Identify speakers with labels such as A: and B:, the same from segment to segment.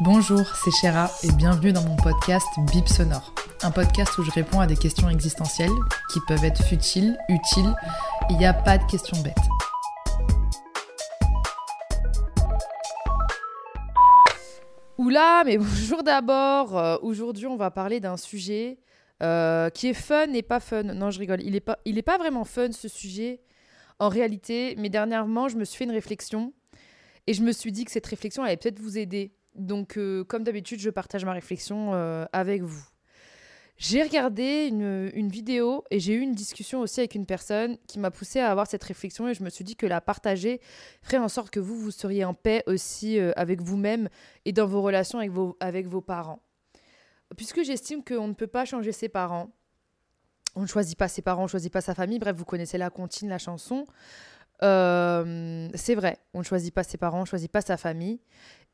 A: Bonjour, c'est Chéra et bienvenue dans mon podcast Bip Sonore. Un podcast où je réponds à des questions existentielles qui peuvent être futiles, utiles. Il n'y a pas de questions bêtes. Oula, mais bonjour d'abord. Euh, Aujourd'hui, on va parler d'un sujet euh, qui est fun et pas fun. Non, je rigole. Il n'est pas, pas vraiment fun ce sujet en réalité. Mais dernièrement, je me suis fait une réflexion et je me suis dit que cette réflexion allait peut-être vous aider. Donc, euh, comme d'habitude, je partage ma réflexion euh, avec vous. J'ai regardé une, vidéo et j'ai eu une discussion aussi avec une personne qui m'a poussé à avoir cette réflexion et je me suis dit que la partager ferait en sorte que vous, vous seriez en paix aussi euh, avec vous-même et dans vos relations avec vos, parents. Puisque j'estime qu'on ne peut pas changer ses parents, on ne choisit pas ses parents, on ne choisit pas sa famille, bref, vous connaissez la comptine, la chanson. C'est vrai, on ne choisit pas ses parents, on ne choisit pas sa famille.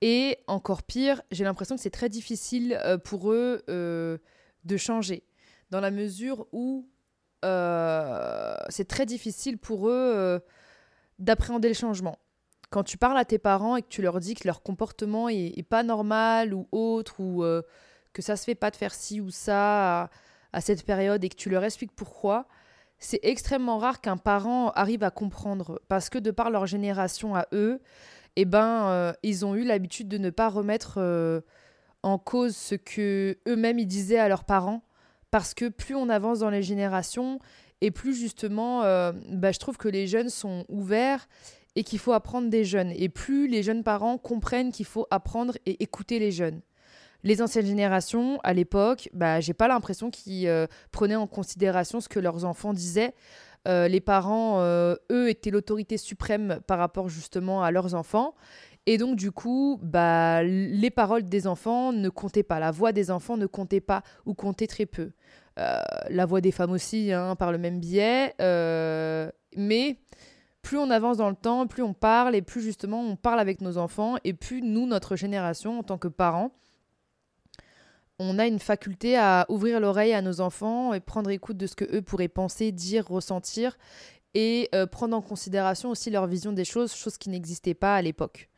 A: Et encore pire, j'ai l'impression que c'est très difficile euh, pour eux euh, de changer, dans la mesure où euh, c'est très difficile pour eux d'appréhender le changement. Quand tu parles à tes parents et que tu leur dis que leur comportement est, pas normal ou autre, ou que ça se fait pas de faire ci ou ça à cette période et que tu leur expliques pourquoi, c'est extrêmement rare qu'un parent arrive à comprendre parce que de par leur génération à eux, eh ben, euh, ils ont eu l'habitude de ne pas remettre euh, en cause ce que eux-mêmes ils disaient à leurs parents. Parce que plus on avance dans les générations et plus justement euh, bah, je trouve que les jeunes sont ouverts et qu'il faut apprendre des jeunes. Et plus les jeunes parents comprennent qu'il faut apprendre et écouter les jeunes. Les anciennes générations à l'époque bah j'ai pas l'impression qu'ils prenaient en considération ce que leurs enfants disaient Euh, les parents euh, eux étaient l'autorité suprême par rapport justement à leurs enfants et donc, du coup, bah, les paroles des enfants ne comptaient pas. La voix des enfants ne comptait pas ou comptait très peu. Euh, la voix des femmes aussi, hein, par le même biais. Mais plus on avance dans le temps, plus on parle et plus justement on parle avec nos enfants et plus nous, notre génération, en tant que parents, on a une faculté à ouvrir l'oreille à nos enfants et prendre écoute de ce que eux pourraient penser, dire, ressentir et euh, prendre en considération aussi leur vision des choses, chose qui n'existait pas à l'époque.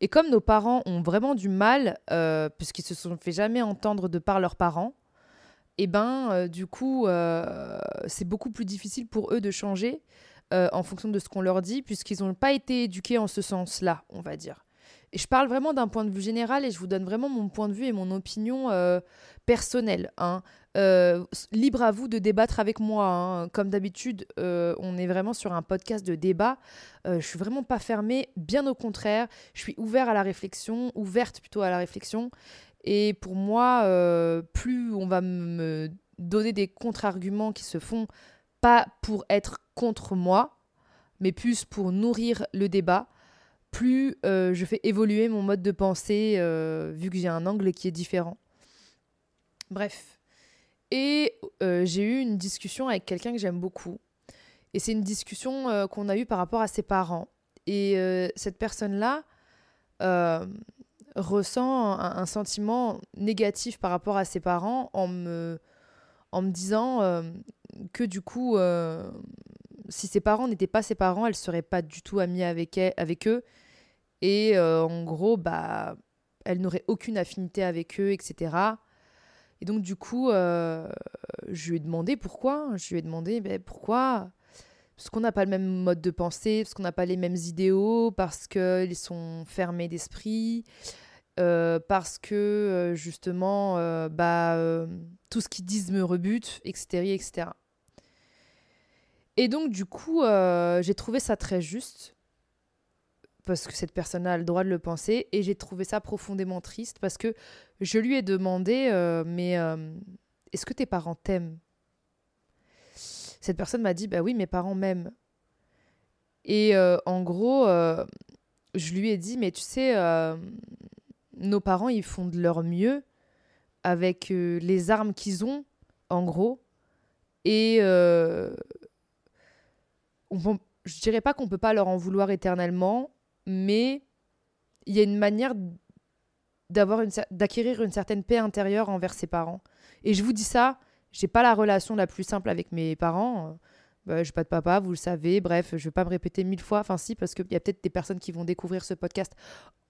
A: Et comme nos parents ont vraiment du mal, euh, puisqu'ils se sont fait jamais entendre de par leurs parents, et ben euh, du coup euh, c'est beaucoup plus difficile pour eux de changer en fonction de ce qu'on leur dit, puisqu'ils n'ont pas été éduqués en ce sens-là, on va dire. Je parle vraiment d'un point de vue général et je vous donne vraiment mon point de vue et mon opinion euh, personnelle. hein. Euh, libre à vous de débattre avec moi. hein. Comme d'habitude, euh, on est vraiment sur un podcast de débat. Je suis vraiment pas fermée, bien au contraire. Je suis ouvert à la réflexion, ouverte plutôt à la réflexion. Et pour moi, plus on va me donner des contre-arguments qui se font pas pour être contre moi, mais plus pour nourrir le débat, plus euh, je fais évoluer mon mode de pensée euh, vu que j'ai un angle qui est différent. Bref. Et euh, j'ai eu une discussion avec quelqu'un que j'aime beaucoup. Et c'est une discussion qu'on a eue par rapport à ses parents. Et cette personne-là ressent un, sentiment négatif par rapport à ses parents en me, disant que du coup, si ses parents n'étaient pas ses parents, elle serait pas du tout amie avec eux. Et euh, en gros, bah, elle n'aurait aucune affinité avec eux, etc. Et donc, du coup, euh, je lui ai demandé pourquoi. Je lui ai demandé ben, pourquoi? Parce qu'on n'a pas le même mode de pensée, parce qu'on n'a pas les mêmes idéaux, parce qu'ils sont fermés d'esprit, euh, parce que justement, bah, tout ce qu'ils disent me rebute, etc. etc. Et donc, du coup, j'ai trouvé ça très juste, parce que cette personne a le droit de le penser, et j'ai trouvé ça profondément triste, parce que je lui ai demandé, euh, mais euh, est-ce que tes parents t'aiment? Cette personne m'a dit, bah oui, mes parents m'aiment. Et euh, en gros, je lui ai dit, mais tu sais, nos parents, ils font de leur mieux avec les armes qu'ils ont, en gros. Et on, je dirais pas qu'on peut pas leur en vouloir éternellement, mais il y a une manière d'avoir d'acquérir une certaine paix intérieure envers ses parents. Et je vous dis ça, j'ai pas la relation la plus simple avec mes parents. Bah, je n'ai pas de papa, vous le savez. Bref, je ne vais pas me répéter mille fois. Enfin, si, parce qu'il y a peut-être des personnes qui vont découvrir ce podcast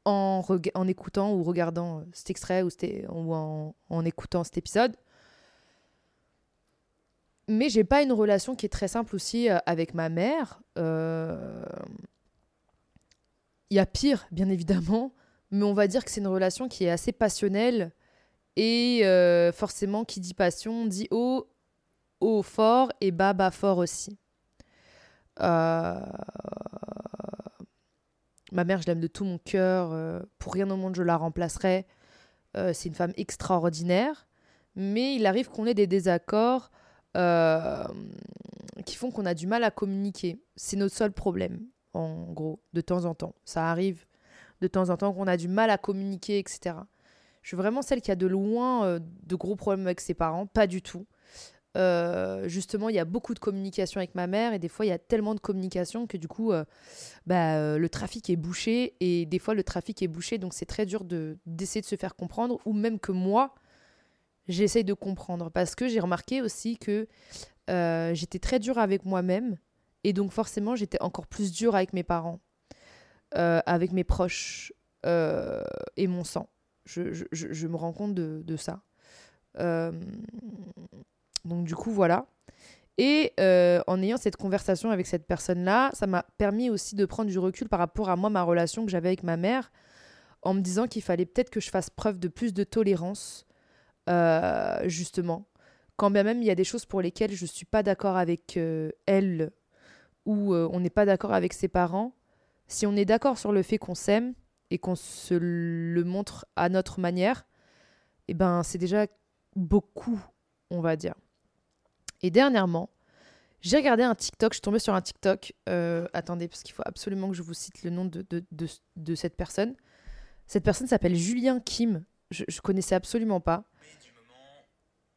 A: en, en écoutant ou regardant euh, cet extrait ou, en, en, écoutant cet épisode. Mais j'ai pas une relation qui est très simple aussi euh, avec ma mère. Euh, il y a pire, bien évidemment, mais on va dire que c'est une relation qui est assez passionnelle. Et forcément, qui dit passion dit haut haut fort et bas bas fort aussi. Euh, ma mère, je l'aime de tout mon cœur. Euh, pour rien au monde, je la remplacerai. Euh, c'est une femme extraordinaire. Mais il arrive qu'on ait des désaccords qui font qu'on a du mal à communiquer. C'est notre seul problème, en gros, de temps en temps. Ça arrive de temps en temps qu'on a du mal à communiquer, etc. Je suis vraiment celle qui a de loin de gros problèmes avec ses parents. Pas du tout. Euh, justement, il y a beaucoup de communication avec ma mère et des fois, il y a tellement de communication que du coup, euh, bah, euh, le trafic est bouché et des fois, le trafic est bouché, donc c'est très dur de, d'essayer de se faire comprendre ou même que moi, j'essaye de comprendre parce que j'ai remarqué aussi que j'étais très dure avec moi-même et donc forcément, j'étais encore plus dure avec mes parents, avec mes proches et mon sang. Je, je, me rends compte de, de ça. Donc du coup, voilà. Et euh, en ayant cette conversation avec cette personne-là, ça m'a permis aussi de prendre du recul par rapport à moi, ma relation que j'avais avec ma mère, en me disant qu'il fallait peut-être que je fasse preuve de plus de tolérance, euh, justement. Quand bien même il y a des choses pour lesquelles je ne suis pas d'accord avec euh, elle, ou on n'est pas d'accord avec ses parents, si on est d'accord sur le fait qu'on s'aime et qu'on se le montre à notre manière, eh ben c'est déjà beaucoup, on va dire. Et dernièrement, j'ai regardé un TikTok, je suis tombée sur un TikTok. Euh, attendez, parce qu'il faut absolument que je vous cite le nom de, de, cette personne. Cette personne s'appelle Julien Kim. Je, je connaissais absolument pas.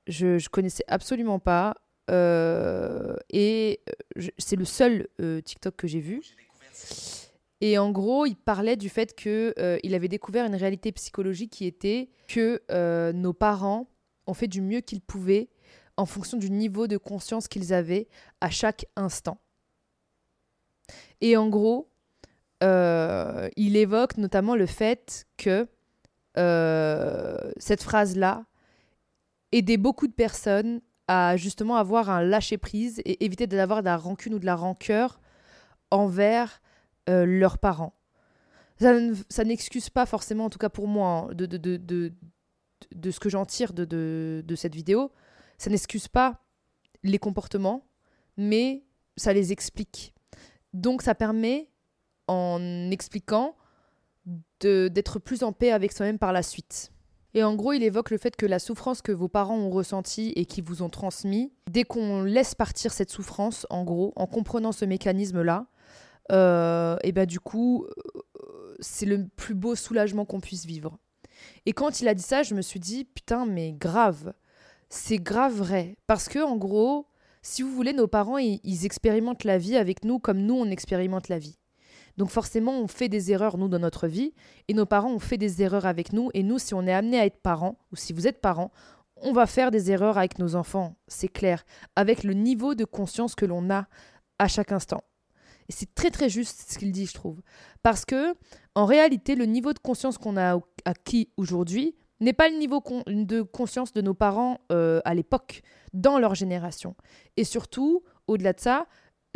A: Je, je connaissais absolument pas. Euh, et euh, c'est le seul TikTok que j'ai vu. Et en gros, il parlait du fait qu'il il avait découvert une réalité psychologique qui était que nos parents ont fait du mieux qu'ils pouvaient en fonction du niveau de conscience qu'ils avaient à chaque instant. Et en gros, euh, il évoque notamment le fait que euh, cette phrase-là aidait beaucoup de personnes à justement avoir un lâcher-prise et éviter d'avoir de la rancune ou de la rancœur envers euh, leurs parents. Ça, n'excuse pas forcément, en tout cas pour moi, hein, de, ce que j'en tire de, cette vidéo, ça n'excuse pas les comportements, mais ça les explique. Donc ça permet, en expliquant, d'être plus en paix avec soi-même par la suite. Et en gros, il évoque le fait que la souffrance que vos parents ont ressentie et qui vous ont transmis, dès qu'on laisse partir cette souffrance, en gros, en comprenant ce mécanisme-là, euh, et ben du coup, euh, c'est le plus beau soulagement qu'on puisse vivre. Et quand il a dit ça, je me suis dit, putain, mais grave c'est grave vrai. Parce que, en gros, si vous voulez, nos parents, ils, expérimentent la vie avec nous comme nous, on expérimente la vie. Donc forcément, on fait des erreurs, nous, dans notre vie, et nos parents ont fait des erreurs avec nous, et nous, si on est amené à être parents, ou si vous êtes parents, on va faire des erreurs avec nos enfants, c'est clair, avec le niveau de conscience que l'on a à chaque instant. Et c'est très très juste ce qu'il dit, je trouve. Parce que, en réalité, le niveau de conscience qu'on a acquis aujourd'hui, n'est pas le niveau de conscience de nos parents euh, à l'époque, dans leur génération. Et surtout, au-delà de ça,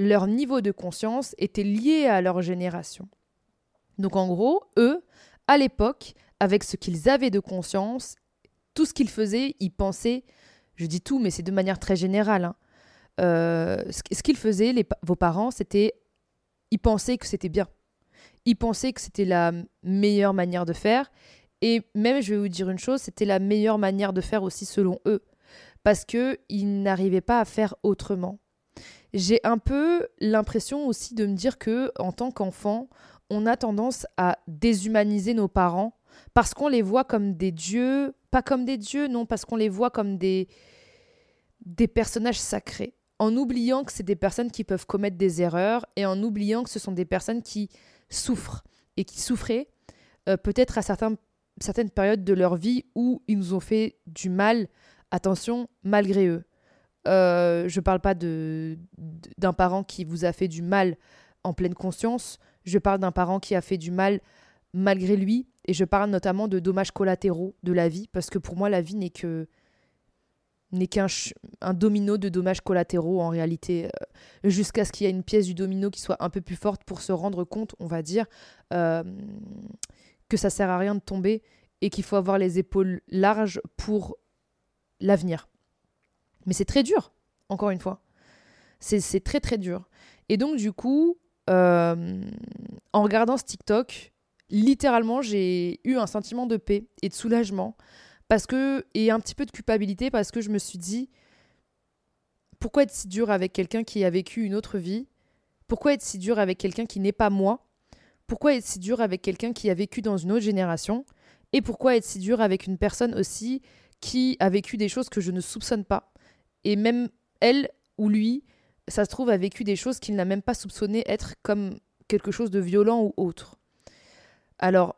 A: leur niveau de conscience était lié à leur génération. Donc en gros, eux, à l'époque, avec ce qu'ils avaient de conscience, tout ce qu'ils faisaient, ils pensaient, je dis tout, mais c'est de manière très générale, hein, euh, ce qu'ils faisaient, vos parents, c'était, ils pensaient que c'était bien. Ils pensaient que c'était la meilleure manière de faire et même, je vais vous dire une chose, c'était la meilleure manière de faire aussi selon eux. Parce qu'ils n'arrivaient pas à faire autrement. J'ai un peu l'impression aussi de me dire que en tant qu'enfant, on a tendance à déshumaniser nos parents parce qu'on les voit comme des dieux, pas comme des dieux, non, parce qu'on les voit comme des, des personnages sacrés, en oubliant que c'est des personnes qui peuvent commettre des erreurs et en oubliant que ce sont des personnes qui souffrent et qui souffraient euh, peut-être à certaines périodes de leur vie où ils nous ont fait du mal, attention, malgré eux. Euh, je ne parle pas d'un parent qui vous a fait du mal en pleine conscience, je parle d'un parent qui a fait du mal malgré lui, et je parle notamment de dommages collatéraux de la vie, parce que pour moi, la vie n'est que n'est qu'un un domino de dommages collatéraux en réalité, euh, jusqu'à ce qu'il y ait une pièce du domino qui soit un peu plus forte pour se rendre compte, on va dire, euh, que ça sert à rien de tomber et qu'il faut avoir les épaules larges pour l'avenir. Mais c'est très dur, encore une fois. C'est très très dur. Et donc du coup, euh, en regardant ce TikTok, littéralement, j'ai eu un sentiment de paix et de soulagement parce que et un petit peu de culpabilité parce que je me suis dit pourquoi être si dur avec quelqu'un qui a vécu une autre vie? Pourquoi être si dur avec quelqu'un qui n'est pas moi? Pourquoi être si dur avec quelqu'un qui a vécu dans une autre génération? Et pourquoi être si dur avec une personne aussi qui a vécu des choses que je ne soupçonne pas? Et même elle ou lui, ça se trouve, a vécu des choses qu'il n'a même pas soupçonné être comme quelque chose de violent ou autre. Alors,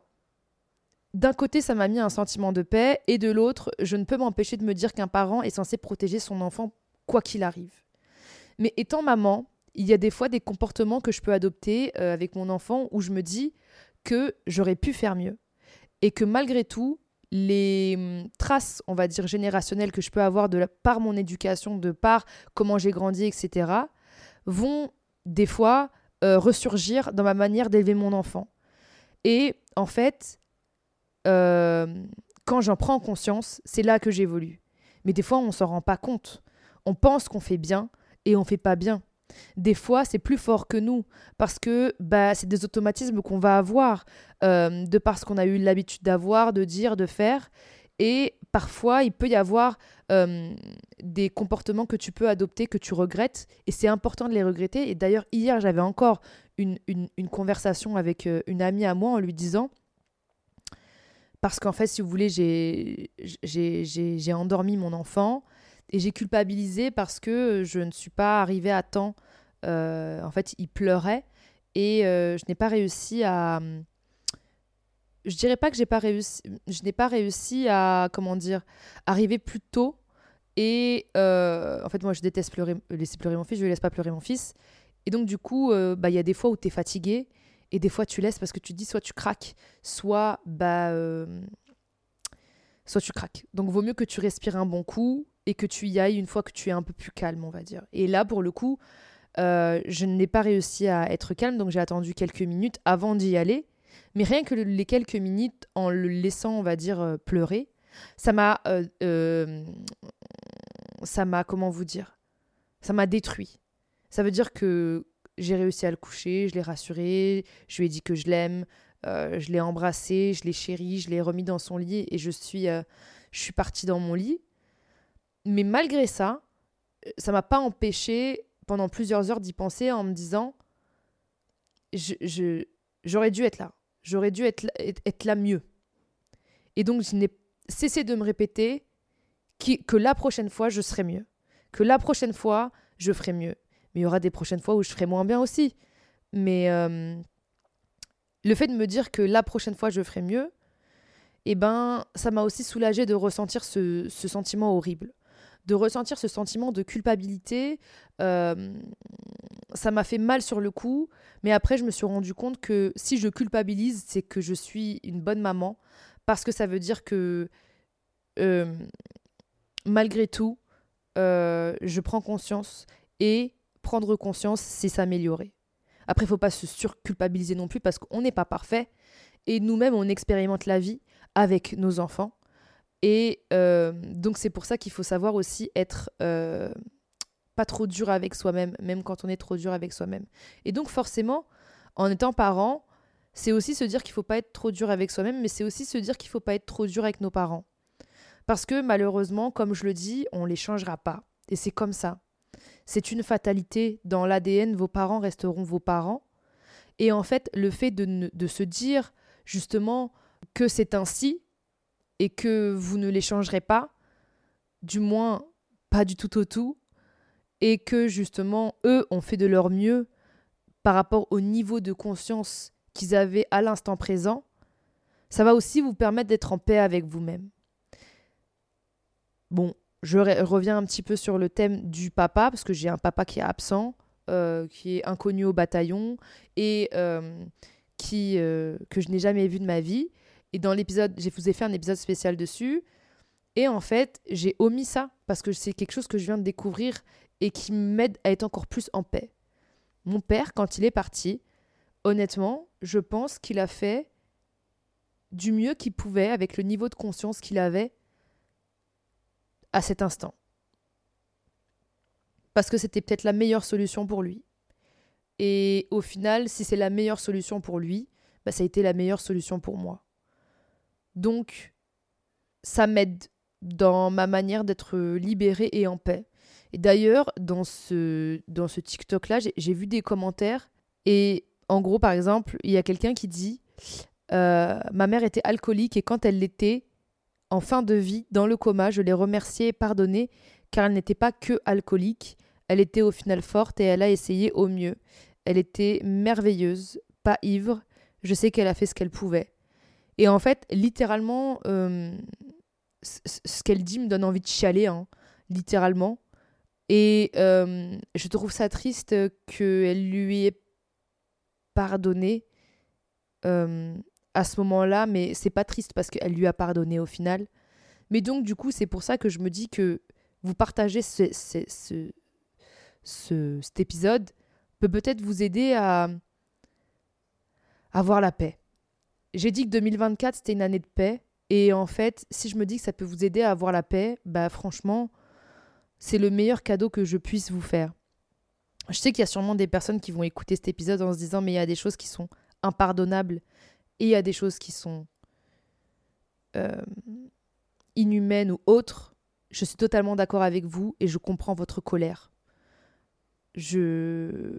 A: d'un côté, ça m'a mis un sentiment de paix, et de l'autre, je ne peux m'empêcher de me dire qu'un parent est censé protéger son enfant quoi qu'il arrive. Mais étant maman, il y a des fois des comportements que je peux adopter euh, avec mon enfant où je me dis que j'aurais pu faire mieux. Et que malgré tout, les hum, traces, on va dire, générationnelles que je peux avoir de par mon éducation, de par comment j'ai grandi, etc., vont des fois euh, ressurgir dans ma manière d'élever mon enfant. Et en fait, euh, quand j'en prends conscience, c'est là que j'évolue. Mais des fois, on s'en rend pas compte. On pense qu'on fait bien et on fait pas bien. Des fois, c'est plus fort que nous parce que bah, c'est des automatismes qu'on va avoir euh, de parce qu'on a eu l'habitude d'avoir, de dire, de faire. Et parfois, il peut y avoir euh, des comportements que tu peux adopter, que tu regrettes, et c'est important de les regretter. Et d'ailleurs, hier, j'avais encore une, une, conversation avec une amie à moi en lui disant, parce qu'en fait, si vous voulez, j'ai endormi mon enfant et j'ai culpabilisé parce que je ne suis pas arrivée à temps. Euh, en fait, il pleurait et euh, je n'ai pas réussi à. Je dirais pas que j'ai pas réussi. Je n'ai pas réussi à comment dire arriver plus tôt. Et euh, en fait, moi, je déteste pleurer, laisser pleurer mon fils. Je ne laisse pas pleurer mon fils. Et donc, du coup, bah, il y a des fois où tu es fatigué et des fois, tu laisses parce que tu dis soit tu craques, soit bah, soit tu craques. Donc, vaut mieux que tu respires un bon coup et que tu y ailles une fois que tu es un peu plus calme, on va dire. Et là, pour le coup, euh, je n'ai pas réussi à être calme, donc j'ai attendu quelques minutes avant d'y aller. Mais rien que les quelques minutes, en le laissant, on va dire, euh, pleurer, ça m'a, ça m'a, comment vous dire, ça m'a détruit. Ça veut dire que j'ai réussi à le coucher, je l'ai rassuré, je lui ai dit que je l'aime, euh, je l'ai embrassé, je l'ai chéri, je l'ai remis dans son lit et je suis, euh, je suis partie dans mon lit. Mais malgré ça, ça m'a pas empêché pendant plusieurs heures d'y penser en me disant j'aurais dû être là, j'aurais dû être, être, là mieux. Et donc je n'ai cessé de me répéter que la prochaine fois je serai mieux, que la prochaine fois je ferai mieux mais il y aura des prochaines fois où je ferai moins bien aussi. Mais euh, le fait de me dire que la prochaine fois je ferai mieux, eh ben, ça m'a aussi soulagé de ressentir ce, sentiment horrible. De ressentir ce sentiment de culpabilité, euh, ça m'a fait mal sur le coup, mais après je me suis rendu compte que si je culpabilise, c'est que je suis une bonne maman, parce que ça veut dire que euh, malgré tout, je prends conscience et prendre conscience, c'est s'améliorer. Après, il faut pas se surculpabiliser non plus parce qu'on n'est pas parfait. Et nous-mêmes, on expérimente la vie avec nos enfants. Et euh, donc, c'est pour ça qu'il faut savoir aussi être euh, pas trop dur avec soi-même, même quand on est trop dur avec soi-même. Et donc, forcément, en étant parent, c'est aussi se dire qu'il faut pas être trop dur avec soi-même, mais c'est aussi se dire qu'il faut pas être trop dur avec nos parents. Parce que malheureusement, comme je le dis, on les changera pas. Et c'est comme ça c'est une fatalité. Dans l'ADN, vos parents resteront vos parents. Et en fait, le fait de, de se dire justement que c'est ainsi et que vous ne les changerez pas, du moins pas du tout au tout, et que justement, eux ont fait de leur mieux par rapport au niveau de conscience qu'ils avaient à l'instant présent, ça va aussi vous permettre d'être en paix avec vous-même. Bon, je reviens un petit peu sur le thème du papa, parce que j'ai un papa qui est absent, euh, qui est inconnu au bataillon, et euh, qui, euh, que je n'ai jamais vu de ma vie. Et dans l'épisode, je vous ai fait un épisode spécial dessus. Et en fait, j'ai omis ça, parce que c'est quelque chose que je viens de découvrir et qui m'aide à être encore plus en paix. Mon père, quand il est parti, honnêtement, je pense qu'il a fait du mieux qu'il pouvait avec le niveau de conscience qu'il avait à cet instant. Parce que c'était peut-être la meilleure solution pour lui. Et au final, si c'est la meilleure solution pour lui, bah, ça a été la meilleure solution pour moi. Donc, ça m'aide dans ma manière d'être libérée et en paix. Et d'ailleurs, dans ce, dans ce TikTok-là, j'ai vu des commentaires. Et en gros, par exemple, il y a quelqu'un qui dit euh, Ma mère était alcoolique et quand elle l'était, en fin de vie, dans le coma, je l'ai remerciée et pardonnée car elle n'était pas que alcoolique. Elle était au final forte et elle a essayé au mieux. Elle était merveilleuse, pas ivre. Je sais qu'elle a fait ce qu'elle pouvait. Et en fait, littéralement, euh, ce qu'elle dit me donne envie de chialer, hein, littéralement. Et euh, je trouve ça triste qu'elle lui ait pardonné euh, à ce moment-là, mais c'est pas triste parce qu'elle lui a pardonné au final. Mais donc, du coup, c'est pour ça que je me dis que vous partagez ce, ce, ce, cet épisode peut peut-être vous aider à avoir la paix. J'ai dit que 2024, c'était une année de paix. Et en fait, si je me dis que ça peut vous aider à avoir la paix, bah franchement, c'est le meilleur cadeau que je puisse vous faire. Je sais qu'il y a sûrement des personnes qui vont écouter cet épisode en se disant mais il y a des choses qui sont impardonnables et il y a des choses qui sont euh, inhumaines ou autres. Je suis totalement d'accord avec vous et je comprends votre colère. Je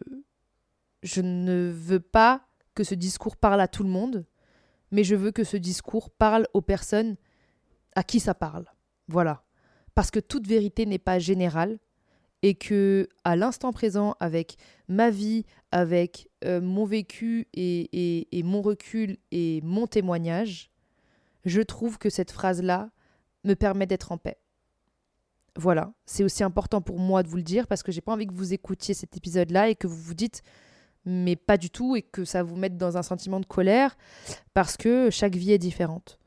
A: je ne veux pas que ce discours parle à tout le monde, mais je veux que ce discours parle aux personnes à qui ça parle. Voilà. Parce que toute vérité n'est pas générale et que à l'instant présent avec ma vie avec euh, mon vécu et, mon recul et mon témoignage je trouve que cette phrase là me permet d'être en paix. Voilà. C'est aussi important pour moi de vous le dire parce que j'ai pas envie que vous écoutiez cet épisode là et que vous vous dites mais pas du tout et que ça vous mette dans un sentiment de colère parce que chaque vie est différente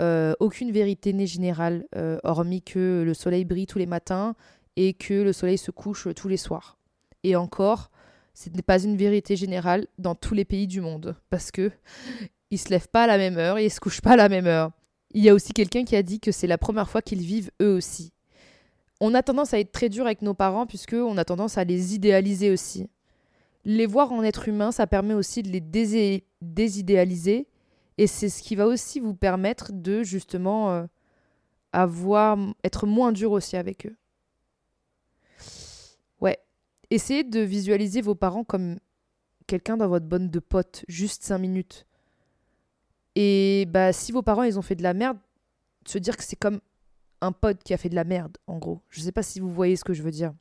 A: euh, aucune vérité n'est générale, euh, hormis que le soleil brille tous les matins et que le soleil se couche tous les soirs. Et encore, ce n'est pas une vérité générale dans tous les pays du monde, parce que ils se lèvent pas à la même heure et ils se couchent pas à la même heure. Il y a aussi quelqu'un qui a dit que c'est la première fois qu'ils vivent eux aussi. On a tendance à être très dur avec nos parents puisque on a tendance à les idéaliser aussi. Les voir en être humain, ça permet aussi de les désidéaliser et c'est ce qui va aussi vous permettre de justement euh, avoir, être moins dur aussi avec eux. Ouais. Essayez de visualiser vos parents comme quelqu'un dans votre bonne de potes, juste 5 minutes. Et bah si vos parents ils ont fait de la merde, se dire que c'est comme un pote qui a fait de la merde, en gros. Je sais pas si vous voyez ce que je veux dire.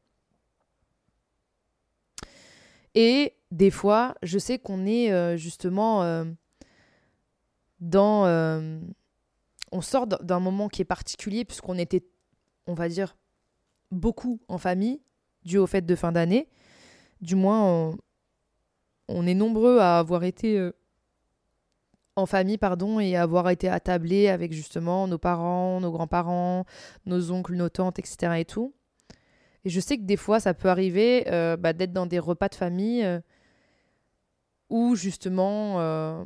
A: Et des fois, je sais qu'on est euh, justement euh, dans... Euh, on sort d'un moment qui est particulier puisqu'on était, on va dire, beaucoup en famille, dû au fait de fin d'année. Du moins, on, est nombreux à avoir été en famille, pardon, et avoir été attablés avec justement nos parents, nos grands-parents, nos oncles, nos tantes, etc. et tout. Et je sais que des fois, ça peut arriver euh, bah, d'être dans des repas de famille où justement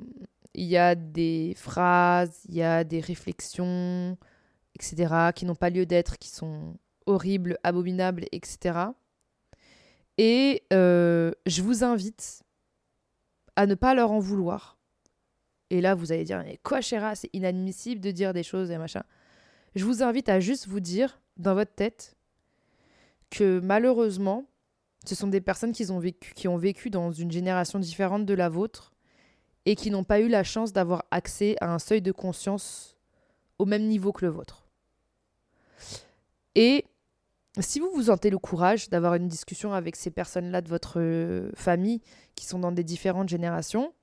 A: il y a des phrases, il y a des réflexions, etc., qui n'ont pas lieu d'être, qui sont horribles, abominables, etc. Et euh, je vous invite à ne pas leur en vouloir. Et là, vous allez dire, mais quoi, Chéra, c'est inadmissible de dire des choses et machin. Je vous invite à juste vous dire, dans votre tête, que malheureusement, ce sont des personnes qui ont vécu, qui ont vécu dans une génération différente de la vôtre et qui n'ont pas eu la chance d'avoir accès à un seuil de conscience au même niveau que le vôtre. Et si vous vous sentez le courage d'avoir une discussion avec ces personnes-là de votre euh, famille qui sont dans des différentes générations,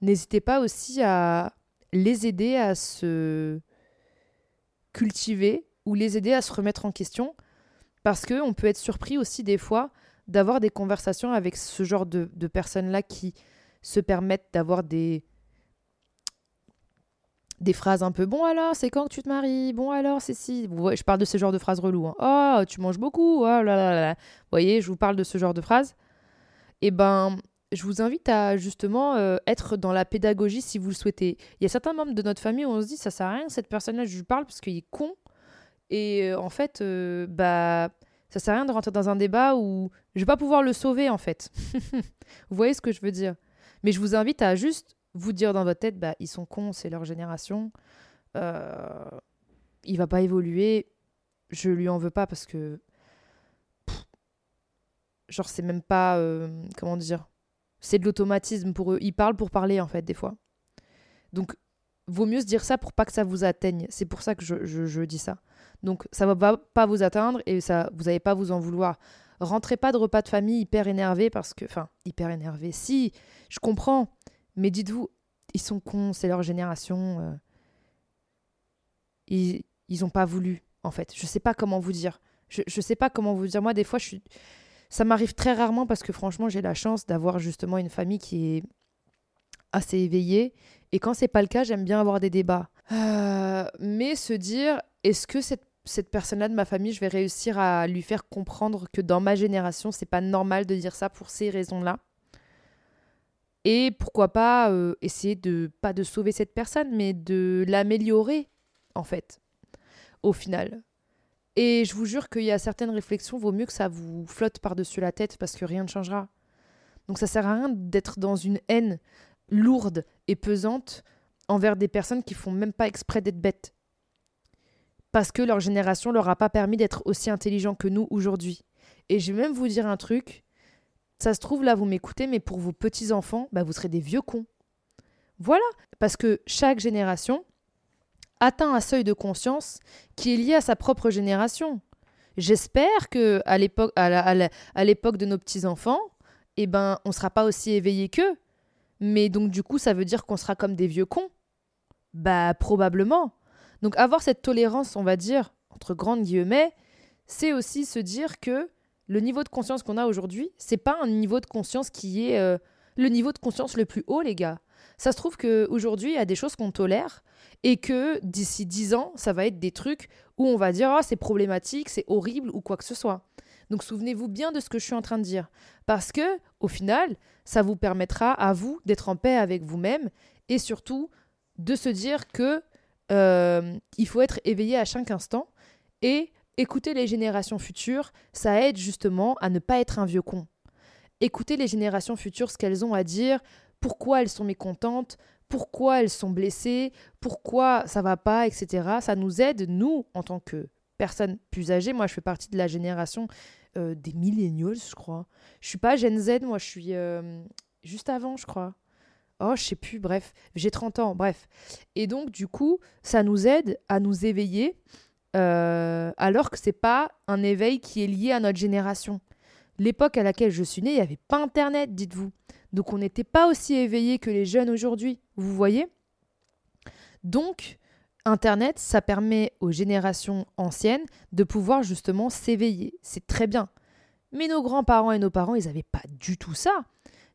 A: n'hésitez pas aussi à les aider à se cultiver ou les aider à se remettre en question parce qu'on peut être surpris aussi des fois d'avoir des conversations avec ce genre de, personnes-là qui se permettent d'avoir des, des phrases un peu bon alors, c'est quand que tu te maries? Bon alors, c'est si. Je parle de ce genre de phrases relou. Hein. Oh, tu manges beaucoup. Oh là là là. Vous voyez, je vous parle de ce genre de phrases. Eh ben, je vous invite à justement euh, être dans la pédagogie si vous le souhaitez. Il y a certains membres de notre famille où on se dit ça sert à rien, cette personne-là, je lui parle parce qu'il est con. Et euh, en fait, euh, bah, ça sert à rien de rentrer dans un débat où je vais pas pouvoir le sauver en fait. vous voyez ce que je veux dire? Mais je vous invite à juste vous dire dans votre tête, bah, ils sont cons, c'est leur génération. Euh, il va pas évoluer. Je lui en veux pas parce que. genre, c'est même pas. Euh, comment dire C'est de l'automatisme pour eux. Ils parlent pour parler, en fait, des fois. Donc, vaut mieux se dire ça pour pas que ça vous atteigne. C'est pour ça que je, je, dis ça. Donc, ça va pas, vous atteindre et ça, vous n'allez pas vous en vouloir. Rentrez pas de repas de famille hyper énervé parce que. Enfin, hyper énervé. Si, je comprends. Mais dites-vous, ils sont cons, c'est leur génération. Euh. ils, ils ont pas voulu, en fait. Je sais pas comment vous dire. Je, je sais pas comment vous dire. Moi, des fois, je suis. Ça m'arrive très rarement parce que franchement, j'ai la chance d'avoir justement une famille qui est assez éveillée. Et quand c'est pas le cas, j'aime bien avoir des débats. Euh, mais se dire, est-ce que cette, cette personne-là de ma famille, je vais réussir à lui faire comprendre que dans ma génération, c'est pas normal de dire ça pour ces raisons-là et pourquoi pas euh, essayer de, pas de sauver cette personne, mais de l'améliorer, en fait, au final. Et je vous jure qu'il y a certaines réflexions, vaut mieux que ça vous flotte par-dessus la tête parce que rien ne changera. Donc ça sert à rien d'être dans une haine lourde et pesante envers des personnes qui font même pas exprès d'être bêtes. Parce que leur génération leur a pas permis d'être aussi intelligents que nous aujourd'hui. Et je vais même vous dire un truc, ça se trouve, là, vous m'écoutez, mais pour vos petits-enfants, bah, vous serez des vieux cons. Voilà, parce que chaque génération atteint un seuil de conscience qui est lié à sa propre génération. J'espère que à l'époque, à, l'époque de nos petits-enfants, eh ben, on sera pas aussi éveillés qu'eux. Mais donc, du coup, ça veut dire qu'on sera comme des vieux cons Bah, probablement. Donc, avoir cette tolérance, on va dire, entre grandes guillemets, c'est aussi se dire que le niveau de conscience qu'on a aujourd'hui, c'est pas un niveau de conscience qui est euh, le niveau de conscience le plus haut, les gars. Ça se trouve qu'aujourd'hui, il y a des choses qu'on tolère et que d'ici 10 ans, ça va être des trucs où on va dire ah, c'est problématique, c'est horrible ou quoi que ce soit. Donc souvenez-vous bien de ce que je suis en train de dire. Parce que, au final, ça vous permettra à vous d'être en paix avec vous-même et surtout de se dire que euh, il faut être éveillé à chaque instant et Écouter les générations futures, ça aide justement à ne pas être un vieux con. Écouter les générations futures, ce qu'elles ont à dire, pourquoi elles sont mécontentes, pourquoi elles sont blessées, pourquoi ça va pas, etc. Ça nous aide, nous, en tant que personnes plus âgées. Moi, je fais partie de la génération euh, des millennials, je crois. Je suis pas Gen Z, moi, je suis euh, juste avant, je crois. Oh, je sais plus, bref, j'ai 30 ans, bref. Et donc, du coup, ça nous aide à nous éveiller euh, alors que c'est pas un éveil qui est lié à notre génération. L'époque à laquelle je suis née, il n'y avait pas Internet, dites-vous. Donc on n'était pas aussi éveillé que les jeunes aujourd'hui, vous voyez Donc, Internet, ça permet aux générations anciennes de pouvoir justement s'éveiller. C'est très bien. Mais nos grands-parents et nos parents, ils n'avaient pas du tout ça.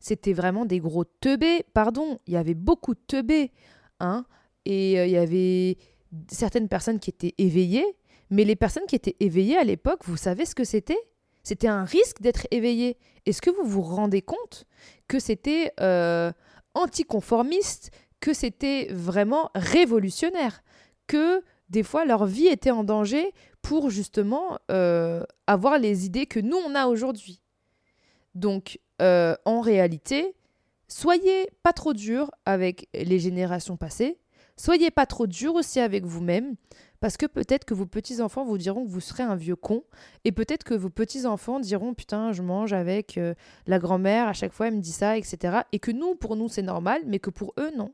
A: C'était vraiment des gros teubés, pardon. Il y avait beaucoup de teubés. Hein et euh, il y avait certaines personnes qui étaient éveillées, mais les personnes qui étaient éveillées à l'époque, vous savez ce que c'était? C'était un risque d'être éveillé. Est-ce que vous vous rendez compte que c'était euh, anticonformiste, que c'était vraiment révolutionnaire, que des fois leur vie était en danger pour justement euh, avoir les idées que nous on a aujourd'hui? Donc euh, en réalité, soyez pas trop dur avec les générations passées, Soyez pas trop dur aussi avec vous-même, Parce que peut-être que vos petits-enfants vous diront que vous serez un vieux con, et peut-être que vos petits-enfants diront putain, je mange avec euh, la grand-mère, à chaque fois elle me dit ça, etc. Et que nous, pour nous, c'est normal, mais que pour eux, non.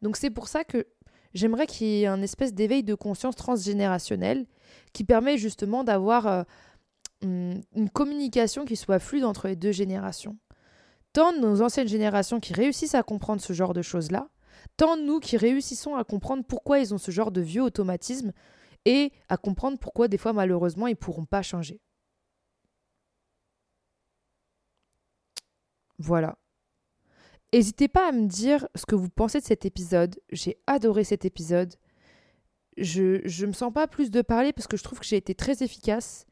A: Donc c'est pour ça que j'aimerais qu'il y ait un espèce d'éveil de conscience transgénérationnel qui permet justement d'avoir euh, une communication qui soit fluide entre les deux générations. Tant nos anciennes générations qui réussissent à comprendre ce genre de choses-là, tant nous qui réussissons à comprendre pourquoi ils ont ce genre de vieux automatisme et à comprendre pourquoi des fois malheureusement ils ne pourront pas changer. Voilà. N'hésitez pas à me dire ce que vous pensez de cet épisode. J'ai adoré cet épisode. Je ne me sens pas plus de parler parce que je trouve que j'ai été très efficace.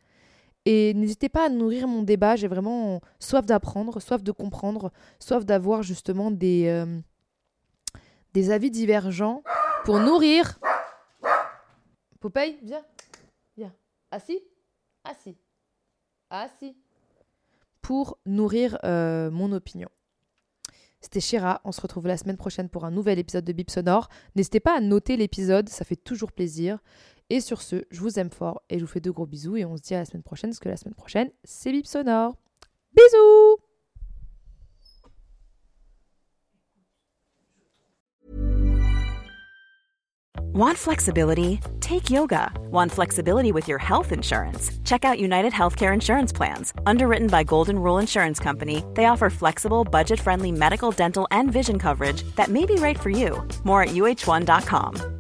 A: Et n'hésitez pas à nourrir mon débat. J'ai vraiment soif d'apprendre, soif de comprendre, soif d'avoir justement des, euh, avis divergents pour nourrir. Popeye, viens. Viens. Assis Assis. Assis. Pour nourrir euh, mon opinion. C'était Shira. On se retrouve la semaine prochaine pour un nouvel épisode de Bip Sonore. N'hésitez pas à noter l'épisode, ça fait toujours plaisir. Et sur ce, je vous aime fort et je vous fais de gros bisous et on se dit à la semaine prochaine parce que la semaine prochaine, c'est Bip Sonore. Bisous
B: Want flexibility? Take yoga. Want flexibility with your health insurance? Check out United Healthcare Insurance Plans. Underwritten by Golden Rule Insurance Company, they offer flexible, budget friendly medical, dental, and vision coverage that may be right for you. More at uh1.com.